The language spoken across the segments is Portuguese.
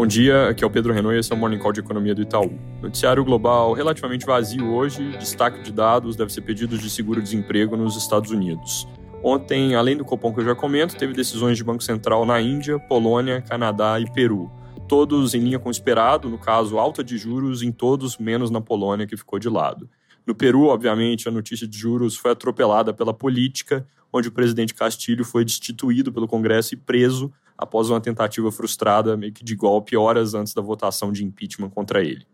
Bom dia, aqui é o Pedro Renault e esse é o Morning Call de Economia do Itaú. Noticiário global relativamente vazio hoje, destaque de dados deve ser pedidos de seguro-desemprego nos Estados Unidos. Ontem, além do Copom que eu já comento, teve decisões de Banco Central na Índia, Polônia, Canadá e Peru. Todos em linha com o esperado, no caso, alta de juros em todos, menos na Polônia, que ficou de lado. No Peru, obviamente, a notícia de juros foi atropelada pela política, onde o presidente Castilho foi destituído pelo Congresso e preso após uma tentativa frustrada, meio que de golpe, horas antes da votação de impeachment contra ele.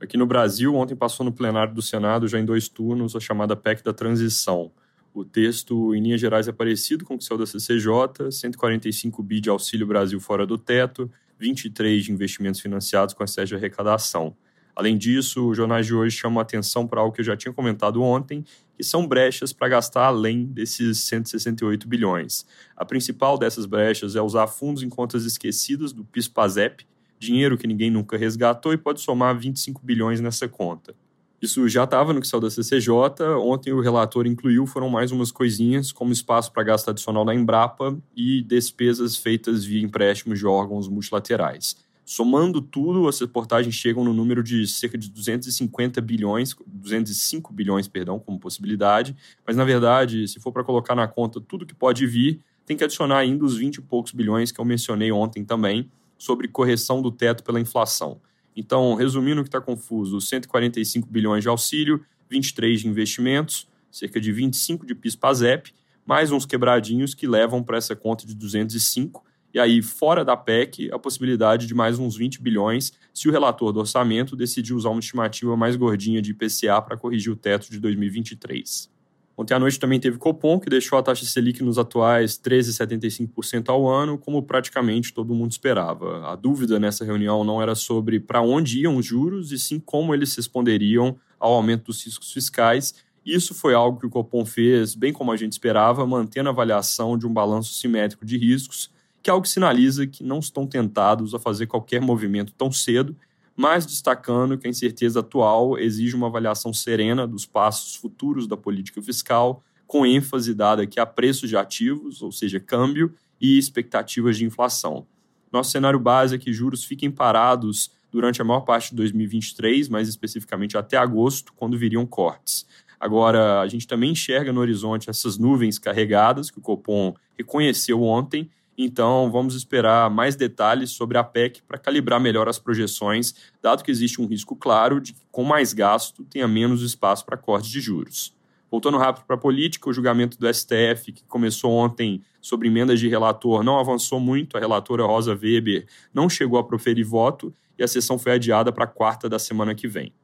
Aqui no Brasil, ontem passou no plenário do Senado, já em dois turnos, a chamada PEC da transição. O texto, em linhas gerais, é parecido com o que saiu da CCJ, 145 bi de auxílio Brasil fora do teto, 23 de investimentos financiados com excesso de arrecadação. Além disso, os jornais de hoje chamam a atenção para algo que eu já tinha comentado ontem, que são brechas para gastar além desses 168 bilhões. A principal dessas brechas é usar fundos em contas esquecidas do PIS-PASEP, dinheiro que ninguém nunca resgatou e pode somar 25 bilhões nessa conta. Isso já estava no que saiu da CCJ. Ontem o relator incluiu, foram mais umas coisinhas, como espaço para gasto adicional da Embrapa e despesas feitas via empréstimos de órgãos multilaterais. Somando tudo, as reportagens chegam no número de cerca de 250 bilhões, 205 bilhões, perdão, como possibilidade. Mas, na verdade, se for para colocar na conta tudo que pode vir, tem que adicionar ainda os 20 e poucos bilhões que eu mencionei ontem também, sobre correção do teto pela inflação. Então, resumindo o que está confuso, 145 bilhões de auxílio, 23 de investimentos, cerca de 25 de PIS-PASEP, mais uns quebradinhos que levam para essa conta de 205 e aí, fora da PEC, a possibilidade de mais uns 20 bilhões se o relator do orçamento decidir usar uma estimativa mais gordinha de IPCA para corrigir o teto de 2023. Ontem à noite também teve Copom, que deixou a taxa Selic nos atuais 13,75% ao ano, como praticamente todo mundo esperava. A dúvida nessa reunião não era sobre para onde iam os juros, e sim como eles responderiam ao aumento dos riscos fiscais. Isso foi algo que o Copom fez, bem como a gente esperava, mantendo a avaliação de um balanço simétrico de riscos que é algo que sinaliza que não estão tentados a fazer qualquer movimento tão cedo, mas destacando que a incerteza atual exige uma avaliação serena dos passos futuros da política fiscal, com ênfase dada aqui a preços de ativos, ou seja, câmbio, e expectativas de inflação. Nosso cenário base é que juros fiquem parados durante a maior parte de 2023, mais especificamente até agosto, quando viriam cortes. Agora, a gente também enxerga no horizonte essas nuvens carregadas que o Copom reconheceu ontem então, vamos esperar mais detalhes sobre a PEC para calibrar melhor as projeções, dado que existe um risco claro de que, com mais gasto, tenha menos espaço para corte de juros. Voltando rápido para a política, o julgamento do STF, que começou ontem sobre emendas de relator, não avançou muito. A relatora Rosa Weber não chegou a proferir voto e a sessão foi adiada para quarta da semana que vem.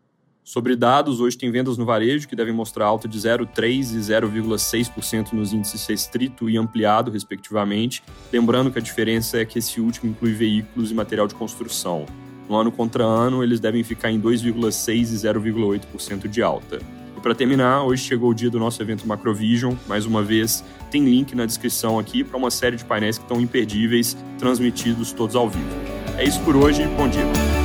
Sobre dados, hoje tem vendas no varejo que devem mostrar alta de 0,3% e 0,6% nos índices restrito e ampliado, respectivamente. Lembrando que a diferença é que esse último inclui veículos e material de construção. No ano contra ano, eles devem ficar em 2,6% e 0,8% de alta. E para terminar, hoje chegou o dia do nosso evento Macrovision. Mais uma vez, tem link na descrição aqui para uma série de painéis que estão imperdíveis, transmitidos todos ao vivo. É isso por hoje, bom dia.